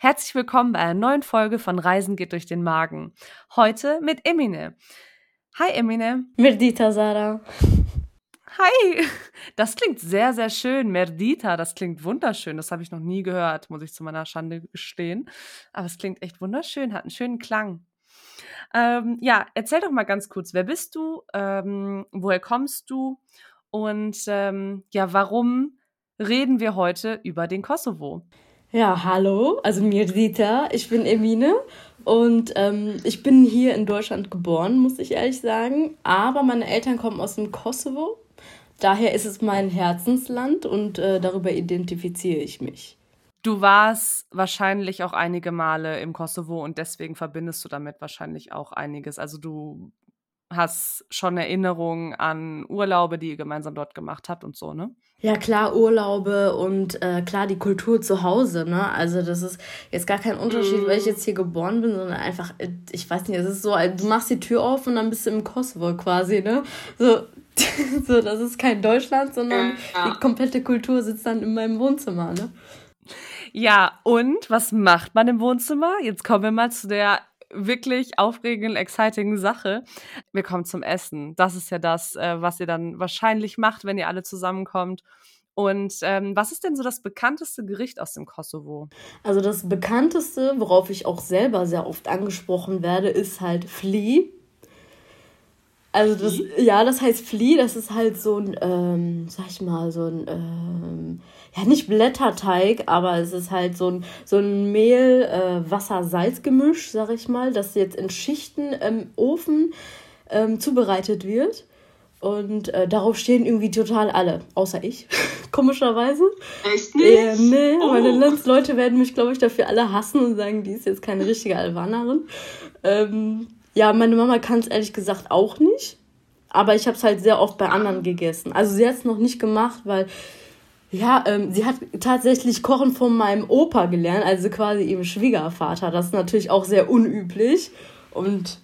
Herzlich willkommen bei einer neuen Folge von Reisen geht durch den Magen. Heute mit Emine. Hi Emine. Merdita Sarah. Hi. Das klingt sehr, sehr schön. Merdita, das klingt wunderschön. Das habe ich noch nie gehört, muss ich zu meiner Schande gestehen. Aber es klingt echt wunderschön, hat einen schönen Klang. Ähm, ja, erzähl doch mal ganz kurz, wer bist du? Ähm, woher kommst du? Und ähm, ja, warum reden wir heute über den Kosovo? Ja, hallo, also mir Rita, ich bin Emine und ähm, ich bin hier in Deutschland geboren, muss ich ehrlich sagen. Aber meine Eltern kommen aus dem Kosovo. Daher ist es mein Herzensland und äh, darüber identifiziere ich mich. Du warst wahrscheinlich auch einige Male im Kosovo und deswegen verbindest du damit wahrscheinlich auch einiges. Also du hast schon Erinnerungen an Urlaube, die ihr gemeinsam dort gemacht habt und so, ne? Ja, klar, Urlaube und äh, klar die Kultur zu Hause, ne? Also das ist jetzt gar kein Unterschied, weil ich mhm. jetzt hier geboren bin, sondern einfach, äh, ich weiß nicht, es ist so, du machst die Tür auf und dann bist du im Kosovo quasi, ne? So, so das ist kein Deutschland, sondern ja. die komplette Kultur sitzt dann in meinem Wohnzimmer, ne? Ja, und was macht man im Wohnzimmer? Jetzt kommen wir mal zu der wirklich aufregenden, exciting Sache. Wir kommen zum Essen. Das ist ja das, äh, was ihr dann wahrscheinlich macht, wenn ihr alle zusammenkommt. Und ähm, was ist denn so das bekannteste Gericht aus dem Kosovo? Also das bekannteste, worauf ich auch selber sehr oft angesprochen werde, ist halt Flea. Also das, ja, das heißt Flea, das ist halt so ein, ähm, sag ich mal, so ein, ähm, ja, nicht Blätterteig, aber es ist halt so ein, so ein Mehl, äh, Wasser, Salz Gemisch, sag ich mal, das jetzt in Schichten im Ofen ähm, zubereitet wird. Und äh, darauf stehen irgendwie total alle, außer ich, komischerweise. Echt nicht? Äh, nee, oh. meine Landsleute werden mich, glaube ich, dafür alle hassen und sagen, die ist jetzt keine richtige Albanerin. Ähm, ja, meine Mama kann es ehrlich gesagt auch nicht. Aber ich habe es halt sehr oft bei anderen gegessen. Also sie hat es noch nicht gemacht, weil ja, ähm, sie hat tatsächlich Kochen von meinem Opa gelernt, also quasi ihrem Schwiegervater. Das ist natürlich auch sehr unüblich. Und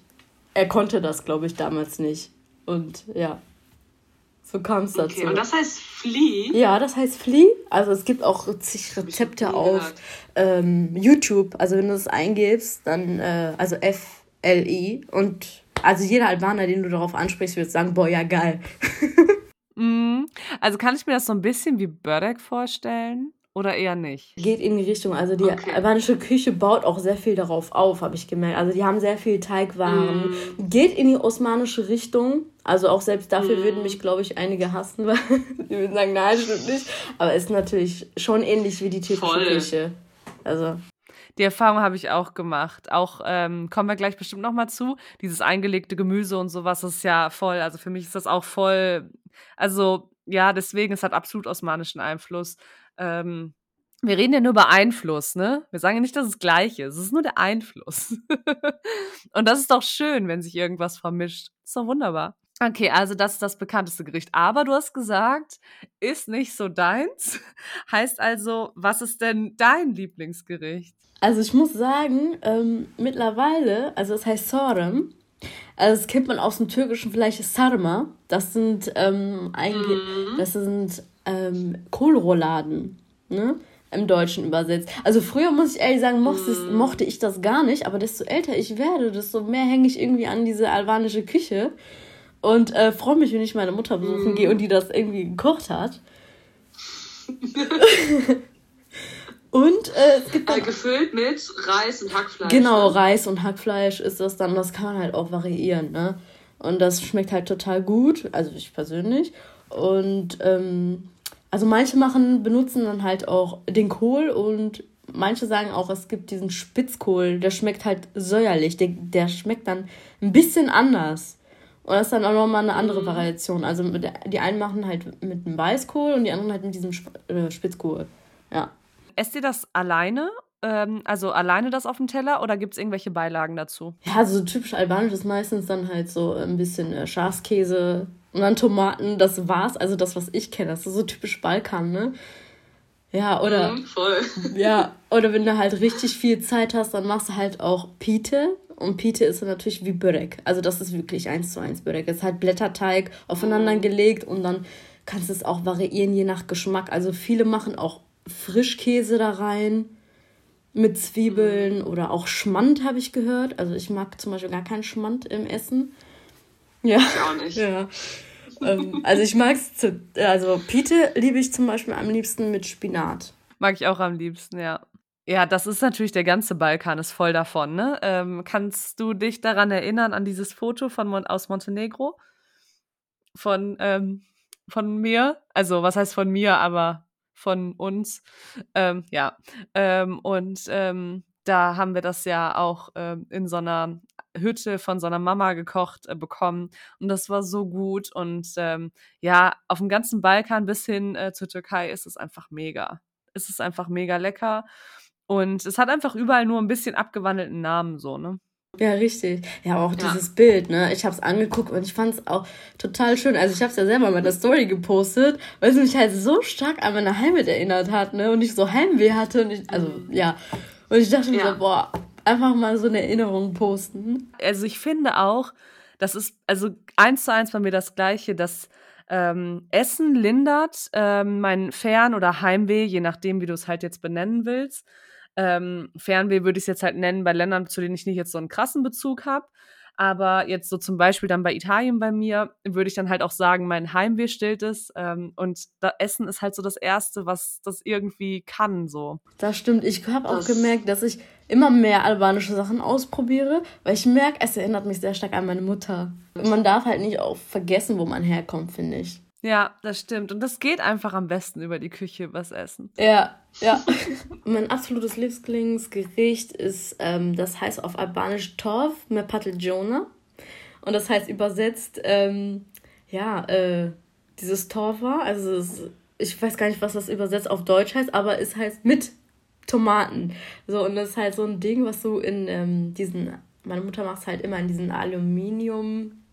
er konnte das, glaube ich, damals nicht. Und ja, so kam es dazu. Okay, und das heißt Flea? Ja, das heißt Flea. Also es gibt auch zig Rezepte auf ähm, YouTube. Also wenn du das eingibst, dann, äh, also F-L-I. Und also jeder Albaner, den du darauf ansprichst, wird sagen, boah, ja geil. Mhm. Also kann ich mir das so ein bisschen wie Börek vorstellen oder eher nicht? Geht in die Richtung. Also die okay. albanische Küche baut auch sehr viel darauf auf, habe ich gemerkt. Also die haben sehr viel Teigwaren. Mm. Geht in die osmanische Richtung. Also auch selbst dafür mm. würden mich, glaube ich, einige hassen, weil die würden sagen, nein, stimmt nicht. Aber ist natürlich schon ähnlich wie die türkische. Küche. Also die Erfahrung habe ich auch gemacht. Auch ähm, kommen wir gleich bestimmt noch mal zu. Dieses eingelegte Gemüse und sowas ist ja voll. Also für mich ist das auch voll. Also ja, deswegen es hat absolut osmanischen Einfluss. Ähm, wir reden ja nur über Einfluss, ne? Wir sagen ja nicht, dass es gleich ist. Es ist nur der Einfluss. und das ist doch schön, wenn sich irgendwas vermischt. ist doch wunderbar. Okay, also das ist das bekannteste Gericht. Aber du hast gesagt, ist nicht so deins. Heißt also, was ist denn dein Lieblingsgericht? Also ich muss sagen, ähm, mittlerweile, also es heißt Sorem, also das kennt man aus dem Türkischen vielleicht Sarma. Das sind ähm, mhm. das sind ähm, Kohlrouladen, ne? Im Deutschen übersetzt. Also früher muss ich ehrlich sagen, mochte, mhm. mochte ich das gar nicht, aber desto älter ich werde, desto mehr hänge ich irgendwie an diese albanische Küche und äh, freue mich, wenn ich meine Mutter besuchen mhm. gehe und die das irgendwie gekocht hat. Und äh, es gibt dann, äh, gefüllt mit Reis und Hackfleisch. Genau, ne? Reis und Hackfleisch ist das dann, das kann man halt auch variieren, ne? Und das schmeckt halt total gut, also ich persönlich. Und ähm, also manche machen, benutzen dann halt auch den Kohl und manche sagen auch, es gibt diesen Spitzkohl, der schmeckt halt säuerlich, der, der schmeckt dann ein bisschen anders. Und das ist dann auch nochmal eine andere mhm. Variation. Also die einen machen halt mit dem Weißkohl und die anderen halt mit diesem äh, Spitzkohl. Ja. Esst ihr das alleine? Ähm, also alleine das auf dem Teller oder gibt es irgendwelche Beilagen dazu? Ja, also so typisch albanisch ist meistens dann halt so ein bisschen äh, Schafskäse und dann Tomaten. Das war's. Also das, was ich kenne. Das ist so typisch Balkan, ne? Ja, oder. Mhm, voll. Ja, oder wenn du halt richtig viel Zeit hast, dann machst du halt auch Pite. Und Pite ist natürlich wie Börek. Also das ist wirklich eins zu eins Börek. Es ist halt Blätterteig aufeinander mhm. gelegt und dann kannst du es auch variieren je nach Geschmack. Also viele machen auch Frischkäse da rein. mit Zwiebeln oder auch Schmand habe ich gehört. Also ich mag zum Beispiel gar keinen Schmand im Essen. Ja. Ich auch nicht. Ja. ähm, also ich mag es, also Pite liebe ich zum Beispiel am liebsten mit Spinat. Mag ich auch am liebsten, ja. Ja, das ist natürlich der ganze Balkan, ist voll davon, ne? Ähm, kannst du dich daran erinnern, an dieses Foto von Mon aus Montenegro? Von, ähm, von mir? Also, was heißt von mir, aber von uns? Ähm, ja. Ähm, und ähm, da haben wir das ja auch ähm, in so einer Hütte von so einer Mama gekocht äh, bekommen. Und das war so gut. Und ja, auf dem ganzen Balkan bis hin äh, zur Türkei ist es einfach mega. Es ist einfach mega lecker. Und es hat einfach überall nur ein bisschen abgewandelten Namen, so, ne? Ja, richtig. Ja, auch dieses ja. Bild, ne? Ich habe es angeguckt und ich fand es auch total schön. Also ich habe es ja selber mal in der Story gepostet, weil es mich halt so stark an meine Heimat erinnert hat, ne? Und ich so Heimweh hatte und ich, also ja. Und ich dachte mir ja. so, boah, einfach mal so eine Erinnerung posten. Also ich finde auch, das ist also eins zu eins bei mir das Gleiche, dass ähm, Essen lindert ähm, mein Fern- oder Heimweh, je nachdem, wie du es halt jetzt benennen willst. Ähm, Fernweh würde ich es jetzt halt nennen bei Ländern, zu denen ich nicht jetzt so einen krassen Bezug habe. Aber jetzt so zum Beispiel dann bei Italien bei mir, würde ich dann halt auch sagen, mein Heimweh stillt es. Ähm, und da Essen ist halt so das Erste, was das irgendwie kann. So. Das stimmt. Ich habe auch gemerkt, dass ich immer mehr albanische Sachen ausprobiere, weil ich merke, es erinnert mich sehr stark an meine Mutter. Man darf halt nicht auch vergessen, wo man herkommt, finde ich. Ja, das stimmt. Und das geht einfach am besten über die Küche, was essen. Ja, ja. mein absolutes Lieblingsgericht ist, ähm, das heißt auf Albanisch Torf Mepateljona. Und das heißt übersetzt, ähm, ja, äh, dieses Torfa, also es, ich weiß gar nicht, was das übersetzt auf Deutsch heißt, aber es heißt mit Tomaten. So, und das ist halt so ein Ding, was du in ähm, diesen, meine Mutter macht es halt immer in diesen Aluminium-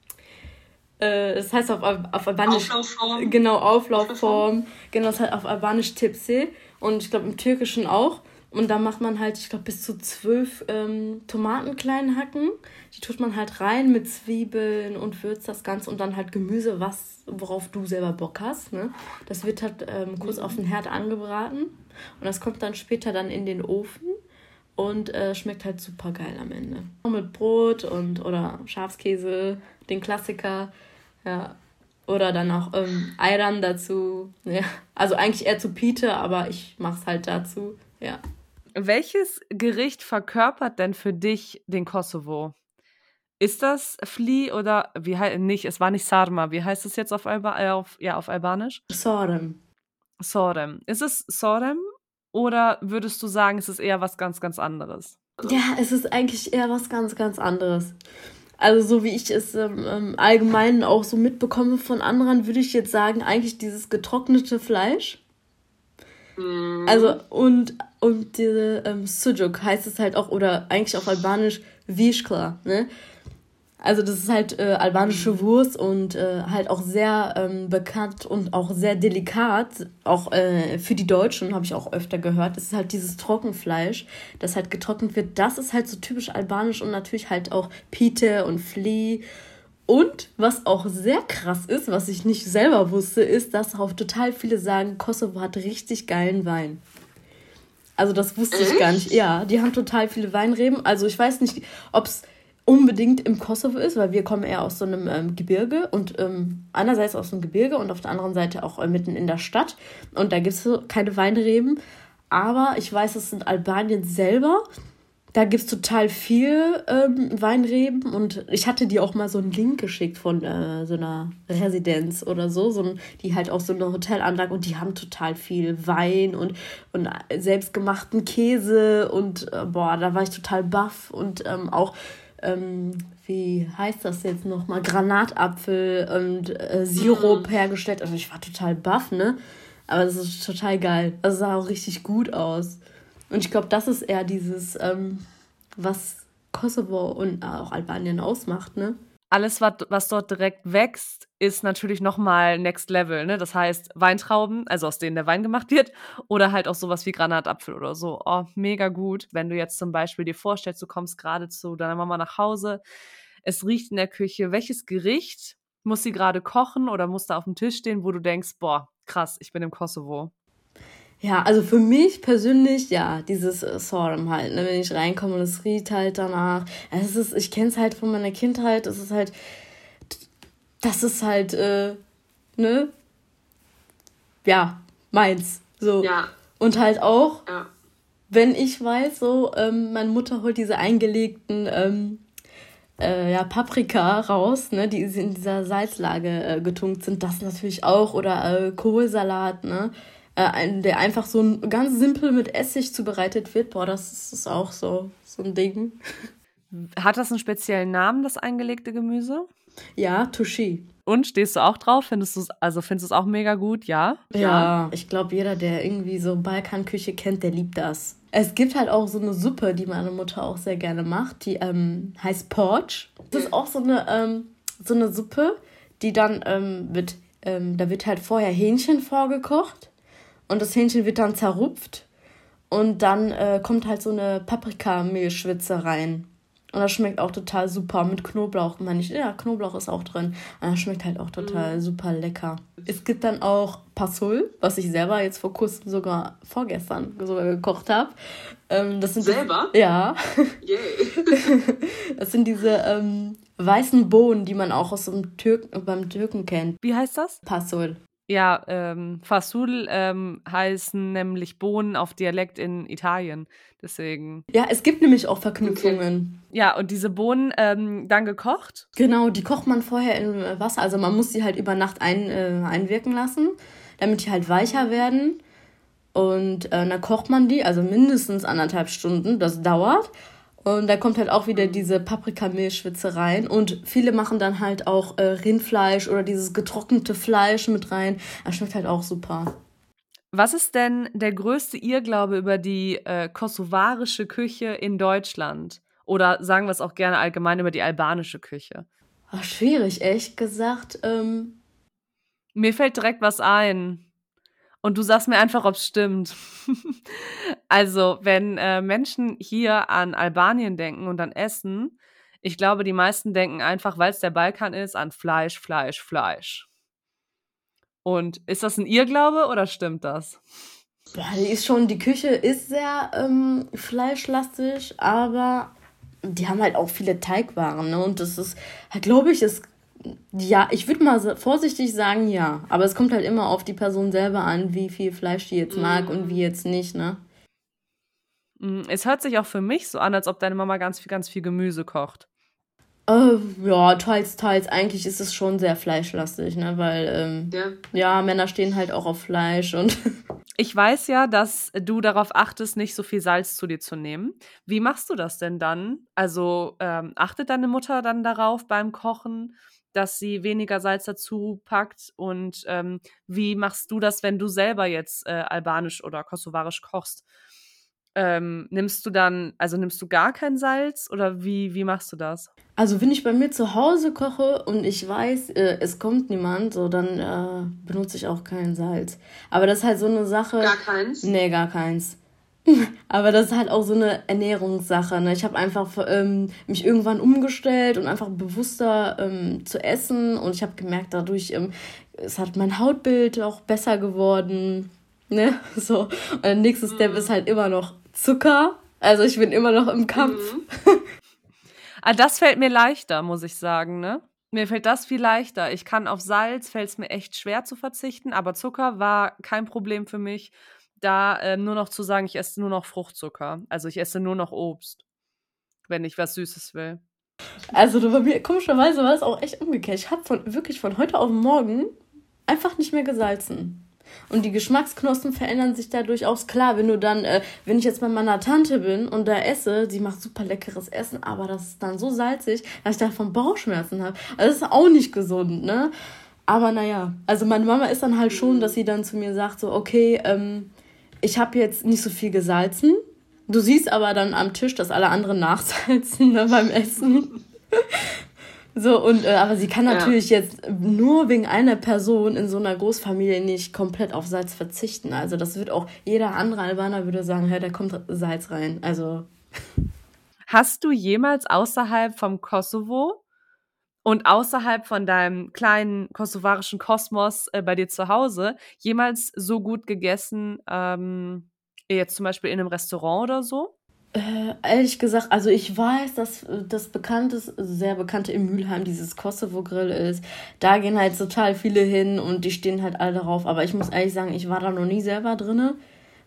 äh, das heißt auf, auf Albanisch. Auflaufform. Genau, Auflaufform. Genau, das heißt auf Albanisch Tipse. Und ich glaube im Türkischen auch. Und da macht man halt, ich glaube, bis zu zwölf ähm, Tomaten klein hacken. Die tut man halt rein mit Zwiebeln und würzt das Ganze und dann halt Gemüse, was, worauf du selber Bock hast. Ne? Das wird halt ähm, kurz auf den Herd angebraten. Und das kommt dann später dann in den Ofen und äh, schmeckt halt super geil am Ende. Mit Brot und oder Schafskäse, den Klassiker. Ja. Oder dann auch ähm, Ayran dazu. Ja. Also eigentlich eher zu Pite, aber ich mach's halt dazu. Ja. Welches Gericht verkörpert denn für dich den Kosovo? Ist das Fli oder wie heißt nicht? Es war nicht Sarma. Wie heißt es jetzt auf, Alba, äh, auf, ja, auf Albanisch? Sorem. Sorem. Ist es Sorem oder würdest du sagen, es ist eher was ganz, ganz anderes? Ja, es ist eigentlich eher was ganz, ganz anderes. Also so wie ich es ähm, ähm, allgemein auch so mitbekomme von anderen, würde ich jetzt sagen, eigentlich dieses getrocknete Fleisch. Mhm. Also und, und diese ähm, Sujuk heißt es halt auch, oder eigentlich auf Albanisch Vishkla, ne? Also das ist halt äh, albanische mhm. Wurst und äh, halt auch sehr ähm, bekannt und auch sehr delikat, auch äh, für die Deutschen habe ich auch öfter gehört. Es ist halt dieses Trockenfleisch, das halt getrocknet wird. Das ist halt so typisch albanisch und natürlich halt auch Pite und Flea. Und was auch sehr krass ist, was ich nicht selber wusste, ist, dass auch total viele sagen, Kosovo hat richtig geilen Wein. Also das wusste ich gar nicht. Ja, die haben total viele Weinreben. Also ich weiß nicht, ob es unbedingt im Kosovo ist, weil wir kommen eher aus so einem ähm, Gebirge und ähm, einerseits aus dem Gebirge und auf der anderen Seite auch äh, mitten in der Stadt. Und da gibt es keine Weinreben. Aber ich weiß, es sind Albanien selber. Da gibt es total viel ähm, Weinreben und ich hatte dir auch mal so einen Link geschickt von äh, so einer Residenz oder so, so ein, die halt auch so eine Hotelanlage und die haben total viel Wein und, und selbstgemachten Käse und äh, boah, da war ich total baff und ähm, auch ähm, wie heißt das jetzt nochmal, Granatapfel und äh, Sirup mhm. hergestellt. Also ich war total baff, ne? Aber das ist total geil. Das sah auch richtig gut aus. Und ich glaube, das ist eher dieses, ähm, was Kosovo und auch Albanien ausmacht, ne? Alles, was, was dort direkt wächst, ist natürlich nochmal Next Level. Ne? Das heißt, Weintrauben, also aus denen der Wein gemacht wird, oder halt auch sowas wie Granatapfel oder so. Oh, mega gut. Wenn du jetzt zum Beispiel dir vorstellst, du kommst gerade zu deiner Mama nach Hause, es riecht in der Küche, welches Gericht muss sie gerade kochen oder muss da auf dem Tisch stehen, wo du denkst, boah, krass, ich bin im Kosovo? Ja, also für mich persönlich, ja, dieses äh, Sorghum halt, ne, wenn ich reinkomme und es riecht halt danach. Es ist, ich kenne es halt von meiner Kindheit, es ist halt, das ist halt, äh, ne, ja, meins, so. Ja. Und halt auch, ja. wenn ich weiß, so, ähm, meine Mutter holt diese eingelegten, ähm, äh, ja, Paprika raus, ne, die in dieser Salzlage äh, getunkt sind, das natürlich auch, oder äh, Kohlsalat, ne, äh, der einfach so ein, ganz simpel mit Essig zubereitet wird. Boah, das ist auch so, so ein Ding. Hat das einen speziellen Namen, das eingelegte Gemüse? Ja, Touchy. Und stehst du auch drauf? Findest du es, also findest du es auch mega gut, ja? Ja, ich glaube, jeder, der irgendwie so Balkanküche kennt, der liebt das. Es gibt halt auch so eine Suppe, die meine Mutter auch sehr gerne macht, die ähm, heißt Porch. Das ist auch so eine, ähm, so eine Suppe, die dann ähm, wird, ähm, da wird halt vorher Hähnchen vorgekocht und das Hähnchen wird dann zerrupft und dann äh, kommt halt so eine Paprikamehlschwitze rein. Und das schmeckt auch total super mit Knoblauch, meine ich. Ja, Knoblauch ist auch drin. Und das schmeckt halt auch total mm. super lecker. Es gibt dann auch Passul, was ich selber jetzt vor kurzem sogar vorgestern sogar gekocht habe. Ähm, das sind selber? Die, ja. Yay. das sind diese ähm, weißen Bohnen, die man auch aus dem Türk beim Türken kennt. Wie heißt das? Passul. Ja, ähm, Fasul ähm, heißen nämlich Bohnen auf Dialekt in Italien. Deswegen. Ja, es gibt nämlich auch Verknüpfungen. Okay. Ja, und diese Bohnen ähm, dann gekocht? Genau, die kocht man vorher in Wasser. Also man muss sie halt über Nacht ein, äh, einwirken lassen, damit die halt weicher werden. Und äh, dann kocht man die, also mindestens anderthalb Stunden. Das dauert. Und da kommt halt auch wieder diese Paprikamehlschwitze rein. Und viele machen dann halt auch äh, Rindfleisch oder dieses getrocknete Fleisch mit rein. Das schmeckt halt auch super. Was ist denn der größte Irrglaube über die äh, kosovarische Küche in Deutschland? Oder sagen wir es auch gerne allgemein über die albanische Küche? Ach, schwierig, ehrlich gesagt. Ähm Mir fällt direkt was ein. Und du sagst mir einfach, ob es stimmt. also, wenn äh, Menschen hier an Albanien denken und an Essen, ich glaube, die meisten denken einfach, weil es der Balkan ist, an Fleisch, Fleisch, Fleisch. Und ist das ein Irrglaube oder stimmt das? Ja, die ist schon, die Küche ist sehr ähm, fleischlastig, aber die haben halt auch viele Teigwaren, ne? Und das ist, glaube ich, ist ja, ich würde mal vorsichtig sagen, ja. Aber es kommt halt immer auf die Person selber an, wie viel Fleisch die jetzt mag mm. und wie jetzt nicht, ne? Mm, es hört sich auch für mich so an, als ob deine Mama ganz viel, ganz viel Gemüse kocht. Uh, ja, teils, teils. Eigentlich ist es schon sehr fleischlastig, ne? Weil, ähm, ja. ja, Männer stehen halt auch auf Fleisch und. ich weiß ja, dass du darauf achtest, nicht so viel Salz zu dir zu nehmen. Wie machst du das denn dann? Also, ähm, achtet deine Mutter dann darauf beim Kochen? Dass sie weniger Salz dazu packt? Und ähm, wie machst du das, wenn du selber jetzt äh, albanisch oder kosovarisch kochst? Ähm, nimmst du dann, also nimmst du gar kein Salz oder wie, wie machst du das? Also wenn ich bei mir zu Hause koche und ich weiß, äh, es kommt niemand, so dann äh, benutze ich auch kein Salz. Aber das ist halt so eine Sache. Gar keins? Nee, gar keins. Aber das ist halt auch so eine Ernährungssache. Ne? Ich habe einfach ähm, mich irgendwann umgestellt und einfach bewusster ähm, zu essen. Und ich habe gemerkt, dadurch ähm, es hat mein Hautbild auch besser geworden. Ne? So. Und der nächste mhm. Step ist halt immer noch Zucker. Also ich bin immer noch im Kampf. Mhm. ah, das fällt mir leichter, muss ich sagen, ne? Mir fällt das viel leichter. Ich kann auf Salz, fällt es mir echt schwer zu verzichten, aber Zucker war kein Problem für mich da äh, nur noch zu sagen, ich esse nur noch Fruchtzucker. Also ich esse nur noch Obst, wenn ich was Süßes will. Also bei mir, komischerweise war es auch echt umgekehrt. Ich habe von, wirklich von heute auf morgen einfach nicht mehr gesalzen. Und die Geschmacksknospen verändern sich dadurch auch. Klar, wenn du dann, äh, wenn ich jetzt bei meiner Tante bin und da esse, die macht super leckeres Essen, aber das ist dann so salzig, dass ich davon Bauchschmerzen habe. Also das ist auch nicht gesund, ne? Aber naja, also meine Mama ist dann halt schon, dass sie dann zu mir sagt, so, okay, ähm, ich habe jetzt nicht so viel gesalzen. Du siehst aber dann am Tisch, dass alle anderen nachsalzen ne, beim Essen. so, und, äh, aber sie kann natürlich ja. jetzt nur wegen einer Person in so einer Großfamilie nicht komplett auf Salz verzichten. Also, das wird auch jeder andere Albaner würde sagen, hey, da kommt Salz rein. Also. Hast du jemals außerhalb vom Kosovo Und außerhalb von deinem kleinen kosovarischen Kosmos äh, bei dir zu Hause jemals so gut gegessen, ähm, jetzt zum Beispiel in einem Restaurant oder so? Äh, ehrlich gesagt, also ich weiß, dass äh, das bekannte, sehr bekannte in Mülheim dieses Kosovo-Grill ist. Da gehen halt total viele hin und die stehen halt alle darauf. Aber ich muss ehrlich sagen, ich war da noch nie selber drinne,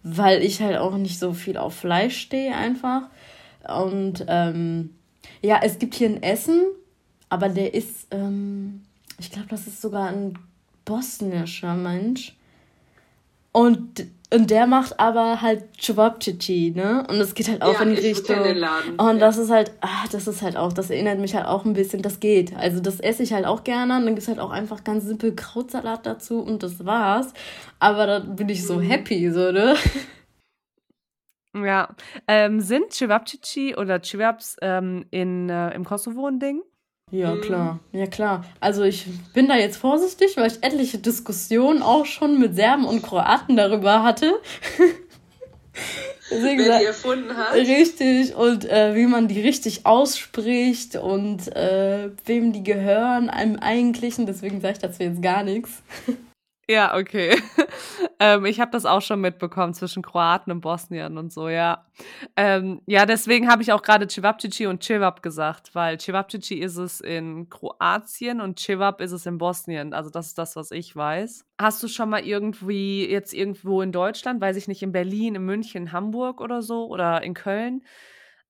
weil ich halt auch nicht so viel auf Fleisch stehe einfach. Und ähm, ja, es gibt hier ein Essen, aber der ist, ähm, ich glaube, das ist sogar ein bosnischer Mensch. Und und der macht aber halt Chewabchichi, ne? Und es geht halt auch ja, in die Richtung. Und das ist halt, ah, das ist halt auch, das erinnert mich halt auch ein bisschen, das geht. Also das esse ich halt auch gerne. Und dann gibt's halt auch einfach ganz simpel Krautsalat dazu und das war's. Aber da bin ich so mhm. happy, so, ne? Ja. Ähm, sind Chewabchichi oder Chewabs ähm, in, äh, im Kosovo ein Ding? Ja, mhm. klar. Ja, klar. Also ich bin da jetzt vorsichtig, weil ich etliche Diskussionen auch schon mit Serben und Kroaten darüber hatte. Deswegen Wer die erfunden hat. Richtig. Und äh, wie man die richtig ausspricht und äh, wem die gehören, einem eigentlichen. Deswegen sage ich dazu jetzt gar nichts. Ja, okay. ähm, ich habe das auch schon mitbekommen zwischen Kroaten und Bosnien und so, ja. Ähm, ja, deswegen habe ich auch gerade Cevapcici und Cevap gesagt, weil Cevapcici ist es in Kroatien und Cevap ist es in Bosnien. Also das ist das, was ich weiß. Hast du schon mal irgendwie jetzt irgendwo in Deutschland, weiß ich nicht, in Berlin, in München, Hamburg oder so oder in Köln,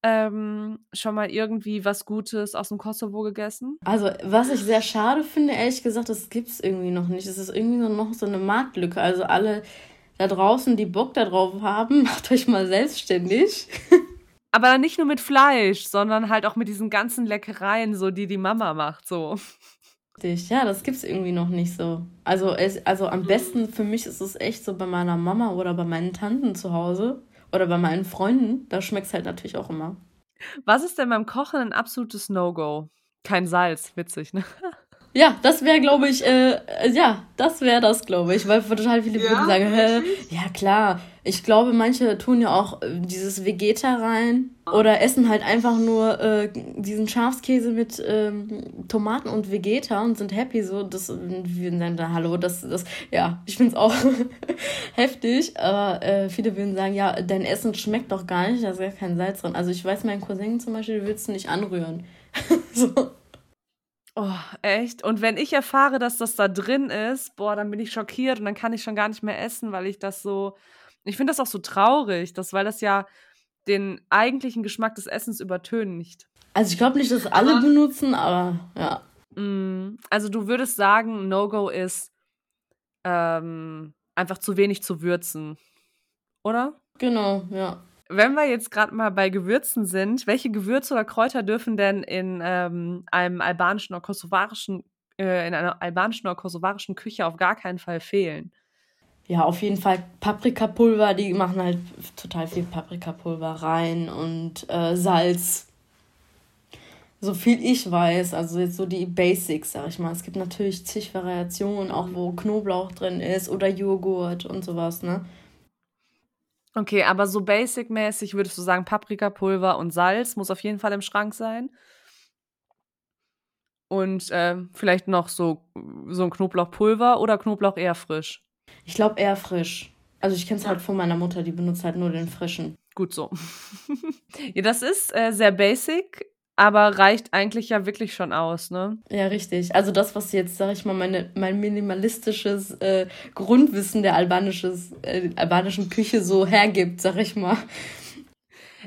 ähm, schon mal irgendwie was Gutes aus dem Kosovo gegessen? Also, was ich sehr schade finde, ehrlich gesagt, das gibt es irgendwie noch nicht. Es ist irgendwie nur noch so eine Marktlücke. Also alle da draußen, die Bock darauf haben, macht euch mal selbstständig. Aber nicht nur mit Fleisch, sondern halt auch mit diesen ganzen Leckereien, so die die Mama macht, so. Ja, das gibt's irgendwie noch nicht so. Also, es, also am besten für mich ist es echt so bei meiner Mama oder bei meinen Tanten zu Hause. Oder bei meinen Freunden, da schmeckt es halt natürlich auch immer. Was ist denn beim Kochen ein absolutes No-Go? Kein Salz, witzig, ne? Ja, das wäre, glaube ich, äh, ja, das wäre das, glaube ich, weil total viele ja, würden sagen, hä, ja klar. Ich glaube, manche tun ja auch äh, dieses Vegeta rein oder essen halt einfach nur äh, diesen Schafskäse mit ähm, Tomaten und Vegeta und sind happy so. Das, wir sagen da, hallo, das, das, ja, ich finde es auch heftig, aber äh, viele würden sagen, ja, dein Essen schmeckt doch gar nicht, da ist gar kein Salz drin. Also ich weiß, mein Cousin zum Beispiel, willst du nicht anrühren. so. Oh, echt? Und wenn ich erfahre, dass das da drin ist, boah, dann bin ich schockiert und dann kann ich schon gar nicht mehr essen, weil ich das so. Ich finde das auch so traurig, dass, weil das ja den eigentlichen Geschmack des Essens übertönigt. Also ich glaube nicht, dass alle benutzen, aber ja. Mm, also du würdest sagen, No-Go ist ähm, einfach zu wenig zu würzen, oder? Genau, ja. Wenn wir jetzt gerade mal bei Gewürzen sind, welche Gewürze oder Kräuter dürfen denn in ähm, einem albanischen oder kosovarischen, äh, in einer albanischen oder kosovarischen Küche auf gar keinen Fall fehlen? Ja, auf jeden Fall Paprikapulver, die machen halt total viel Paprikapulver rein und äh, Salz. So viel ich weiß, also jetzt so die Basics, sag ich mal. Es gibt natürlich zig Variationen, auch wo Knoblauch drin ist oder Joghurt und sowas, ne? Okay, aber so basic-mäßig würdest du sagen, Paprikapulver und Salz muss auf jeden Fall im Schrank sein. Und äh, vielleicht noch so, so ein Knoblauchpulver oder Knoblauch eher frisch? Ich glaube eher frisch. Also ich kenne es halt von meiner Mutter, die benutzt halt nur den frischen. Gut so. ja, das ist äh, sehr basic aber reicht eigentlich ja wirklich schon aus, ne? Ja, richtig. Also das, was jetzt, sag ich mal, meine, mein minimalistisches äh, Grundwissen der albanisches, äh, albanischen Küche so hergibt, sag ich mal.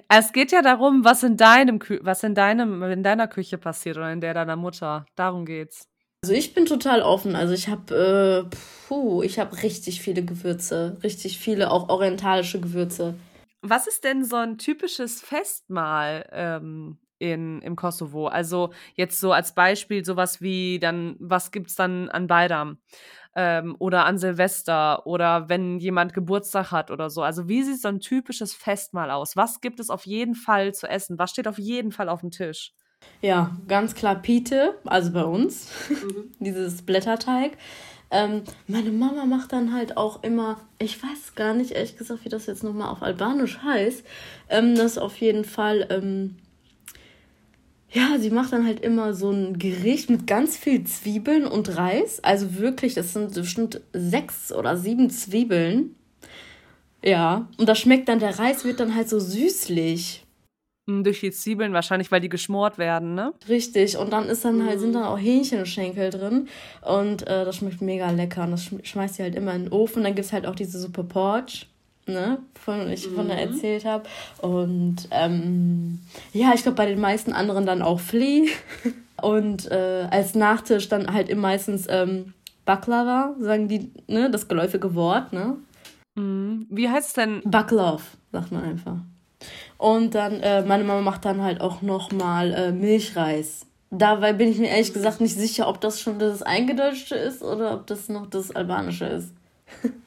Es geht ja darum, was in deinem was in deinem in deiner Küche passiert oder in der deiner Mutter. Darum geht's. Also ich bin total offen. Also ich habe, äh, puh, ich habe richtig viele Gewürze, richtig viele auch orientalische Gewürze. Was ist denn so ein typisches Festmahl ähm, in, im Kosovo. Also jetzt so als Beispiel sowas wie dann, was gibt es dann an Beidam? Ähm, oder an Silvester oder wenn jemand Geburtstag hat oder so. Also wie sieht so ein typisches Festmahl aus? Was gibt es auf jeden Fall zu essen? Was steht auf jeden Fall auf dem Tisch? Ja, ganz klar Pite, also bei uns, mhm. dieses Blätterteig. Ähm, meine Mama macht dann halt auch immer, ich weiß gar nicht ehrlich gesagt, wie das jetzt nochmal auf Albanisch heißt, ähm, das auf jeden Fall ähm, ja, sie macht dann halt immer so ein Gericht mit ganz viel Zwiebeln und Reis. Also wirklich, das sind bestimmt sechs oder sieben Zwiebeln. Ja, und das schmeckt dann, der Reis wird dann halt so süßlich. Hm, durch die Zwiebeln wahrscheinlich, weil die geschmort werden, ne? Richtig, und dann ist dann halt, sind dann auch Hähnchenschenkel drin und äh, das schmeckt mega lecker und das schmeißt sie halt immer in den Ofen. Dann gibt es halt auch diese Suppe Porch ne, von ich von der mhm. erzählt habe. Und ähm, ja, ich glaube bei den meisten anderen dann auch Flea. Und äh, als Nachtisch dann halt immer meistens ähm, Baklava, sagen die, ne, das geläufige Wort, ne? Mhm. Wie heißt es denn? Baklav, sagt man einfach. Und dann, äh, meine Mama macht dann halt auch nochmal äh, Milchreis. Dabei bin ich mir ehrlich gesagt nicht sicher, ob das schon das Eingedeutschte ist oder ob das noch das Albanische ist.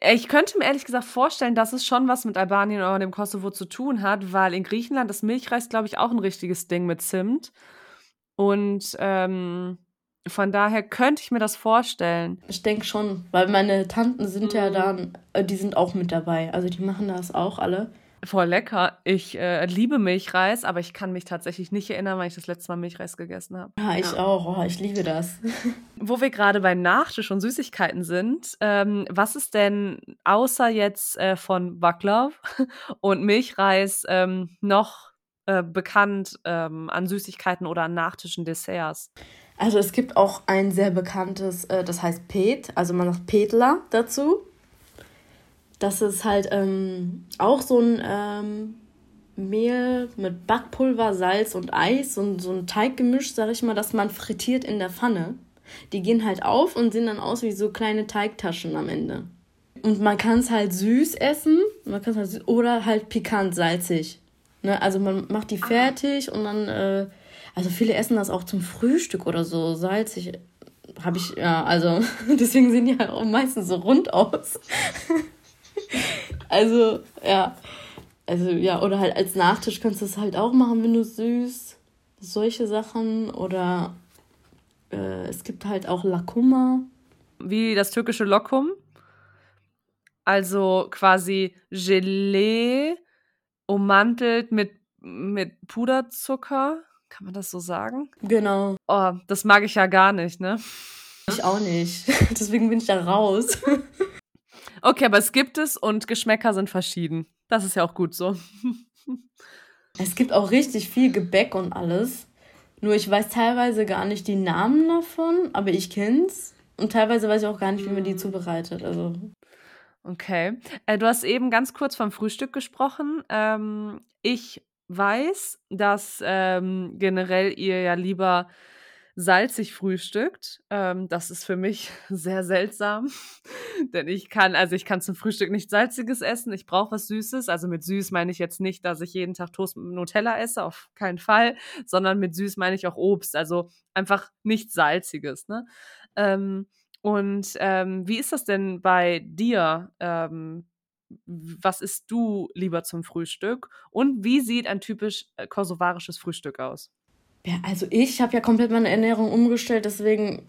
Äh, ich könnte mir ehrlich gesagt vorstellen, dass es schon was mit Albanien oder dem Kosovo zu tun hat, weil in Griechenland ist Milchreis, glaube ich, auch ein richtiges Ding mit Zimt. Und ähm, von daher könnte ich mir das vorstellen. Ich denke schon, weil meine Tanten sind mhm. ja dann, äh, die sind auch mit dabei. Also die machen das auch alle. Voll lecker. Ich äh, liebe Milchreis, aber ich kann mich tatsächlich nicht erinnern, wann ich das letzte Mal Milchreis gegessen habe. Ja, ich ja. auch. Oh, ich liebe das. Wo wir gerade bei Nachtisch und Süßigkeiten sind, ähm, was ist denn außer jetzt äh, von Baklava und Milchreis ähm, noch äh, bekannt ähm, an Süßigkeiten oder an Nachtischen Desserts? Also es gibt auch ein sehr bekanntes, äh, das heißt Pet, also man sagt Petler dazu. Das ist halt ähm, auch so ein ähm, Mehl mit Backpulver, Salz und Eis und so ein Teiggemisch, sag ich mal, das man frittiert in der Pfanne. Die gehen halt auf und sehen dann aus wie so kleine Teigtaschen am Ende. Und man kann es halt süß essen, man kann halt oder halt pikant, salzig. Ne? Also man macht die ah. fertig und dann, äh, also viele essen das auch zum Frühstück oder so, salzig. Habe ich, ja, also deswegen sehen die halt auch meistens so rund aus. also, ja. Also, ja, oder halt als Nachtisch kannst du es halt auch machen, wenn du süß. Solche Sachen. Oder äh, es gibt halt auch Lakuma. Wie das türkische Lokum. Also quasi Gelee ummantelt mit, mit Puderzucker. Kann man das so sagen? Genau. Oh, das mag ich ja gar nicht, ne? Ich auch nicht. Deswegen bin ich da raus. Okay, aber es gibt es und Geschmäcker sind verschieden. Das ist ja auch gut so. Es gibt auch richtig viel Gebäck und alles. Nur ich weiß teilweise gar nicht die Namen davon, aber ich kenn's. Und teilweise weiß ich auch gar nicht, wie man die zubereitet. Also. Okay. Äh, du hast eben ganz kurz vom Frühstück gesprochen. Ähm, ich weiß, dass ähm, generell ihr ja lieber salzig frühstückt. Ähm, das ist für mich sehr seltsam, denn ich kann, also ich kann zum Frühstück nicht salziges essen. Ich brauche was Süßes. Also mit süß meine ich jetzt nicht, dass ich jeden Tag Toast mit Nutella esse, auf keinen Fall, sondern mit süß meine ich auch Obst. Also einfach nichts salziges. Ne? Ähm, und ähm, wie ist das denn bei dir? Ähm, was isst du lieber zum Frühstück? Und wie sieht ein typisch äh, kosovarisches Frühstück aus? Ja, also ich habe ja komplett meine Ernährung umgestellt, deswegen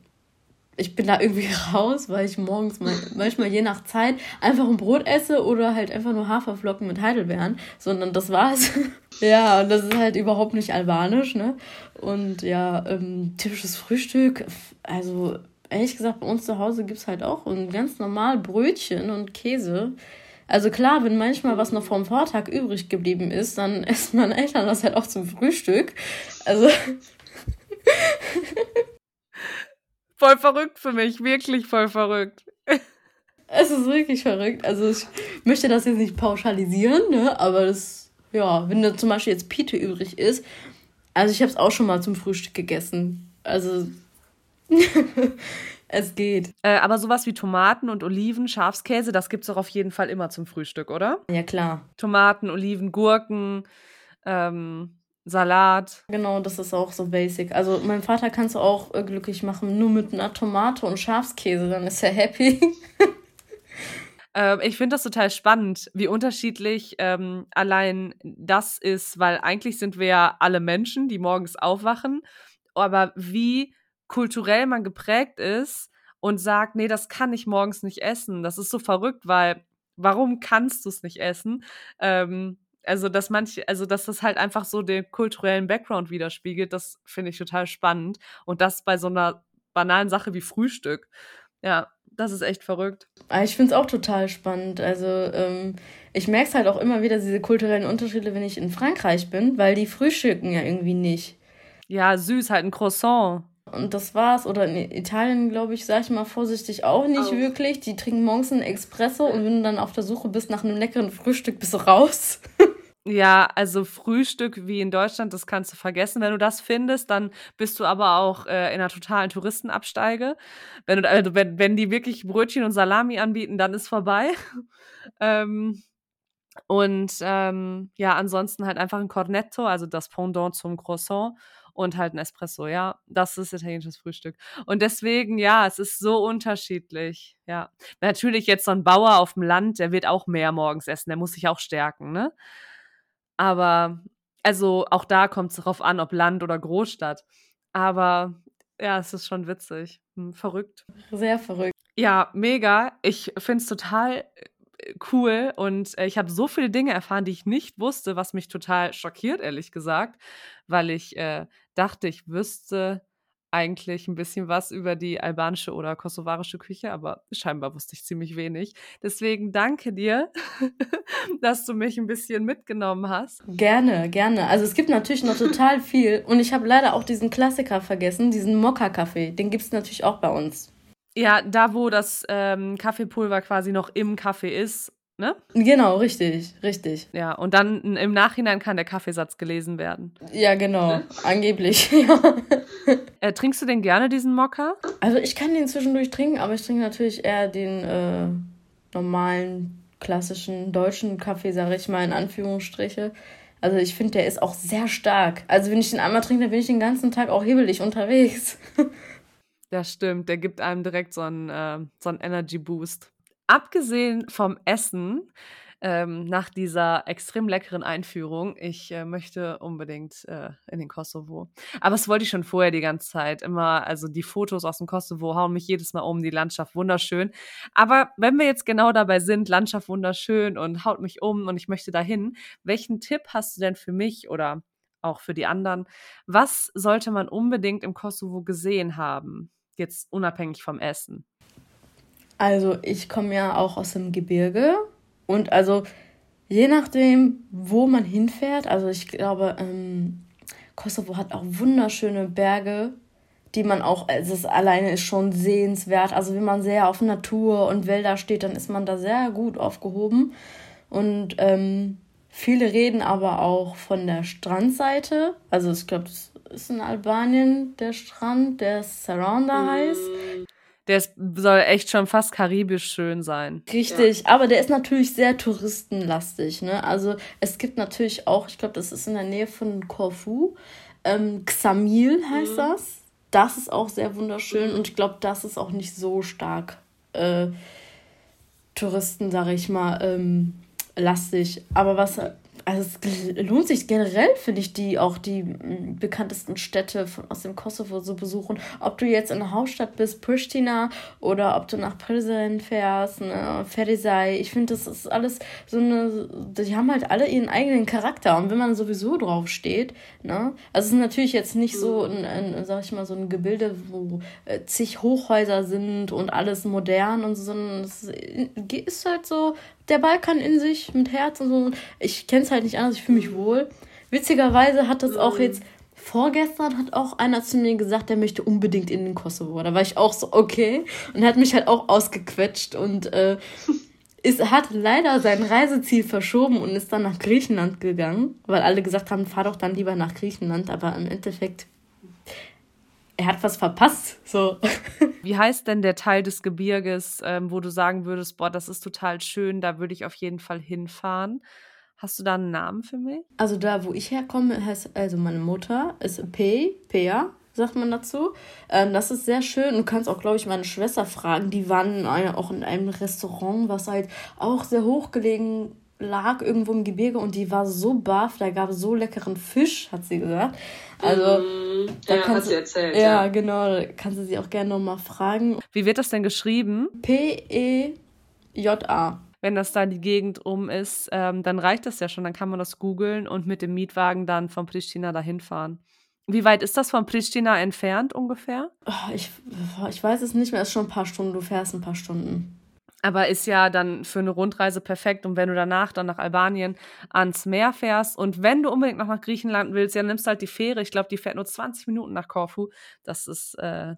ich bin da irgendwie raus, weil ich morgens mal, manchmal je nach Zeit einfach ein Brot esse oder halt einfach nur Haferflocken mit Heidelbeeren, sondern das war's. ja, und das ist halt überhaupt nicht albanisch, ne? Und ja, ähm, typisches Frühstück, also ehrlich gesagt, bei uns zu Hause gibt's halt auch ein ganz normal Brötchen und Käse. Also klar, wenn manchmal was noch vom Vortag übrig geblieben ist, dann essen meine Eltern das halt auch zum Frühstück. Also. voll verrückt für mich, wirklich voll verrückt. Es ist wirklich verrückt. Also ich möchte das jetzt nicht pauschalisieren, ne? Aber das, ja, wenn da zum Beispiel jetzt Pite übrig ist, also ich habe es auch schon mal zum Frühstück gegessen. Also Es geht. Äh, aber sowas wie Tomaten und Oliven, Schafskäse, das gibt es doch auf jeden Fall immer zum Frühstück, oder? Ja, klar. Tomaten, Oliven, Gurken, ähm, Salat. Genau, das ist auch so basic. Also mein Vater kannst du auch äh, glücklich machen, nur mit einer Tomate und Schafskäse, dann ist er happy. Ähm, ich finde das total spannend, wie unterschiedlich ähm, allein das ist, weil eigentlich sind wir ja alle Menschen, die morgens aufwachen, aber wie kulturell man geprägt ist und sagt, nee, das kann ich morgens nicht essen. Das ist so verrückt, weil warum kannst du es nicht essen? Ähm, Also, dass manche, also dass das halt einfach so den kulturellen Background widerspiegelt, das finde ich total spannend. Und das bei so einer banalen Sache wie Frühstück. Ja, das ist echt verrückt. Ah, ich finde es auch total spannend. Also ähm, ich merke es halt auch immer wieder, diese kulturellen Unterschiede, wenn ich in Frankreich bin, weil die frühstücken ja irgendwie nicht. Ja, süß, halt ein Croissant. Und das war's. Oder in Italien, glaube ich, sage ich mal vorsichtig, auch nicht oh. wirklich. Die trinken morgens einen Espresso und wenn du dann auf der Suche bist nach einem leckeren Frühstück, bist du raus. Ja, also Frühstück wie in Deutschland, das kannst du vergessen. Wenn du das findest, dann bist du aber auch äh, in einer totalen Touristenabsteige. Wenn, du, also wenn, wenn die wirklich Brötchen und Salami anbieten, dann ist vorbei. ähm, und ähm, ja, ansonsten halt einfach ein Cornetto, also das Pendant zum Croissant und halt ein Espresso. Ja, das ist italienisches Frühstück. Und deswegen, ja, es ist so unterschiedlich. Ja, natürlich jetzt so ein Bauer auf dem Land, der wird auch mehr morgens essen, der muss sich auch stärken, ne? Aber also auch da kommt es darauf an, ob Land oder Großstadt. Aber ja, es ist schon witzig. Hm, verrückt. Sehr verrückt. Ja, mega. Ich finde es total cool und äh, ich habe so viele Dinge erfahren, die ich nicht wusste, was mich total schockiert, ehrlich gesagt, weil ich äh, dachte, ich wüsste eigentlich ein bisschen was über die albanische oder kosovarische Küche, aber scheinbar wusste ich ziemlich wenig. Deswegen danke dir, dass du mich ein bisschen mitgenommen hast. Gerne, gerne. Also es gibt natürlich noch total viel und ich habe leider auch diesen Klassiker vergessen, diesen Mokka-Kaffee. Den gibt es natürlich auch bei uns. Ja, da wo das ähm, Kaffeepulver quasi noch im Kaffee ist, ne? Genau, richtig, richtig. Ja, und dann im Nachhinein kann der Kaffeesatz gelesen werden. Ja, genau, angeblich, ja. Äh, trinkst du denn gerne diesen Mokka? Also ich kann den zwischendurch trinken, aber ich trinke natürlich eher den äh, normalen, klassischen deutschen Kaffee, sage ich mal in Anführungsstriche. Also ich finde, der ist auch sehr stark. Also wenn ich den einmal trinke, dann bin ich den ganzen Tag auch hebelig unterwegs. Das stimmt, der gibt einem direkt so einen, äh, so einen Energy Boost. Abgesehen vom Essen ähm, nach dieser extrem leckeren Einführung. Ich äh, möchte unbedingt äh, in den Kosovo. Aber das wollte ich schon vorher die ganze Zeit. Immer, also die Fotos aus dem Kosovo hauen mich jedes Mal um, die Landschaft wunderschön. Aber wenn wir jetzt genau dabei sind, Landschaft wunderschön und haut mich um und ich möchte dahin, welchen Tipp hast du denn für mich oder auch für die anderen? Was sollte man unbedingt im Kosovo gesehen haben? Jetzt unabhängig vom Essen. Also ich komme ja auch aus dem Gebirge und also je nachdem, wo man hinfährt, also ich glaube, ähm, Kosovo hat auch wunderschöne Berge, die man auch, also es alleine ist schon sehenswert. Also wenn man sehr auf Natur und Wälder steht, dann ist man da sehr gut aufgehoben. Und ähm, viele reden aber auch von der Strandseite. Also ich glaube, das ist in Albanien der Strand, der Saranda heißt. Der ist, soll echt schon fast karibisch schön sein. Richtig, ja. aber der ist natürlich sehr touristenlastig. Ne? Also es gibt natürlich auch, ich glaube, das ist in der Nähe von Korfu, ähm, Xamil heißt mhm. das. Das ist auch sehr wunderschön mhm. und ich glaube, das ist auch nicht so stark äh, Touristen, sage ich mal, ähm, lastig. Aber was also es lohnt sich generell, finde ich, die auch die bekanntesten Städte von, aus dem Kosovo zu besuchen. Ob du jetzt in der Hauptstadt bist, Pristina, oder ob du nach Prizren fährst, ne, Ferisai. Ich finde, das ist alles so eine, die haben halt alle ihren eigenen Charakter. Und wenn man sowieso drauf steht, ne, also es ist natürlich jetzt nicht so ein, ein sag ich mal, so ein Gebilde, wo äh, zig Hochhäuser sind und alles modern und so, sondern es ist halt so der Balkan in sich mit Herz und so. Ich kenne es halt nicht anders, ich fühle mich wohl. Witzigerweise hat das auch jetzt vorgestern hat auch einer zu mir gesagt, der möchte unbedingt in den Kosovo. Da war ich auch so, okay. Und hat mich halt auch ausgequetscht und äh, ist, hat leider sein Reiseziel verschoben und ist dann nach Griechenland gegangen, weil alle gesagt haben, fahr doch dann lieber nach Griechenland. Aber im Endeffekt er hat was verpasst. So. Wie heißt denn der Teil des Gebirges, ähm, wo du sagen würdest, boah, das ist total schön, da würde ich auf jeden Fall hinfahren? Hast du da einen Namen für mich? Also da, wo ich herkomme, heißt also meine Mutter ist P, Pea, sagt man dazu. Ähm, das ist sehr schön. Du kannst auch, glaube ich, meine Schwester fragen. Die waren auch in einem Restaurant, was halt auch sehr hochgelegen lag irgendwo im Gebirge und die war so baff, da gab es so leckeren Fisch, hat sie gesagt. Also, mm, da ja, kannst hat sie erzählt. Ja, ja, genau, da kannst du sie auch gerne nochmal fragen. Wie wird das denn geschrieben? P-E-J-A. wenn das da die Gegend um ist, ähm, dann reicht das ja schon. Dann kann man das googeln und mit dem Mietwagen dann von Pristina dahin fahren. Wie weit ist das von Pristina entfernt ungefähr? Oh, ich, ich weiß es nicht mehr, es ist schon ein paar Stunden, du fährst ein paar Stunden. Aber ist ja dann für eine Rundreise perfekt. Und wenn du danach dann nach Albanien ans Meer fährst und wenn du unbedingt noch nach Griechenland willst, ja, nimmst halt die Fähre. Ich glaube, die fährt nur 20 Minuten nach Korfu. Das ist äh,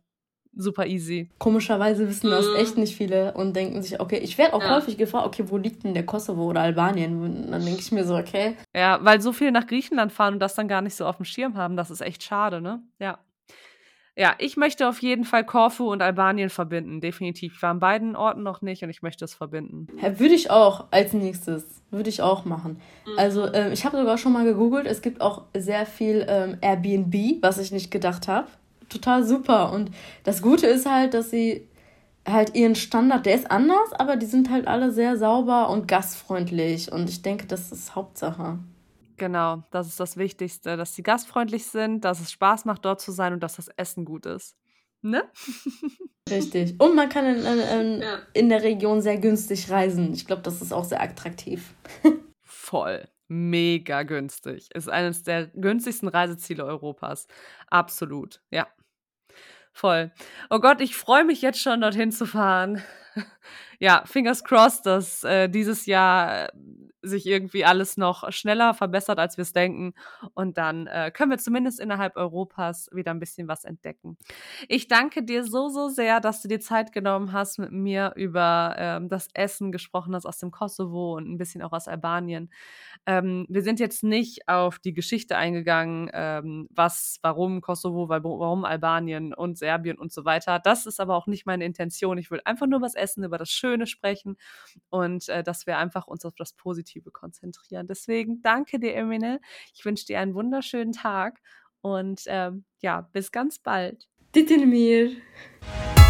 super easy. Komischerweise wissen das mhm. echt nicht viele und denken sich, okay, ich werde auch ja. häufig gefragt, okay, wo liegt denn der Kosovo oder Albanien? Und dann denke ich mir so, okay. Ja, weil so viele nach Griechenland fahren und das dann gar nicht so auf dem Schirm haben, das ist echt schade, ne? Ja. Ja, ich möchte auf jeden Fall Korfu und Albanien verbinden, definitiv. Ich war an beiden Orten noch nicht und ich möchte es verbinden. Ja, würde ich auch als nächstes. Würde ich auch machen. Mhm. Also, ähm, ich habe sogar schon mal gegoogelt. Es gibt auch sehr viel ähm, Airbnb, was ich nicht gedacht habe total super. Und das Gute ist halt, dass sie halt ihren Standard, der ist anders, aber die sind halt alle sehr sauber und gastfreundlich. Und ich denke, das ist Hauptsache. Genau, das ist das Wichtigste, dass sie gastfreundlich sind, dass es Spaß macht, dort zu sein und dass das Essen gut ist. Ne? Richtig. Und man kann in, in, ja. in der Region sehr günstig reisen. Ich glaube, das ist auch sehr attraktiv. Voll mega günstig. Ist eines der günstigsten Reiseziele Europas. Absolut, ja. Voll. Oh Gott, ich freue mich jetzt schon, dorthin zu fahren. Ja, fingers crossed, dass äh, dieses Jahr sich irgendwie alles noch schneller verbessert, als wir es denken. Und dann äh, können wir zumindest innerhalb Europas wieder ein bisschen was entdecken. Ich danke dir so, so sehr, dass du dir Zeit genommen hast, mit mir über ähm, das Essen gesprochen hast aus dem Kosovo und ein bisschen auch aus Albanien. Ähm, wir sind jetzt nicht auf die Geschichte eingegangen, ähm, was, warum Kosovo, warum Albanien und Serbien und so weiter. Das ist aber auch nicht meine Intention. Ich will einfach nur was Essen, über das Schöne sprechen und äh, dass wir einfach uns auf das Positive konzentrieren. Deswegen danke dir, Emine. Ich wünsche dir einen wunderschönen Tag und ähm, ja, bis ganz bald. Ditilmir. mir.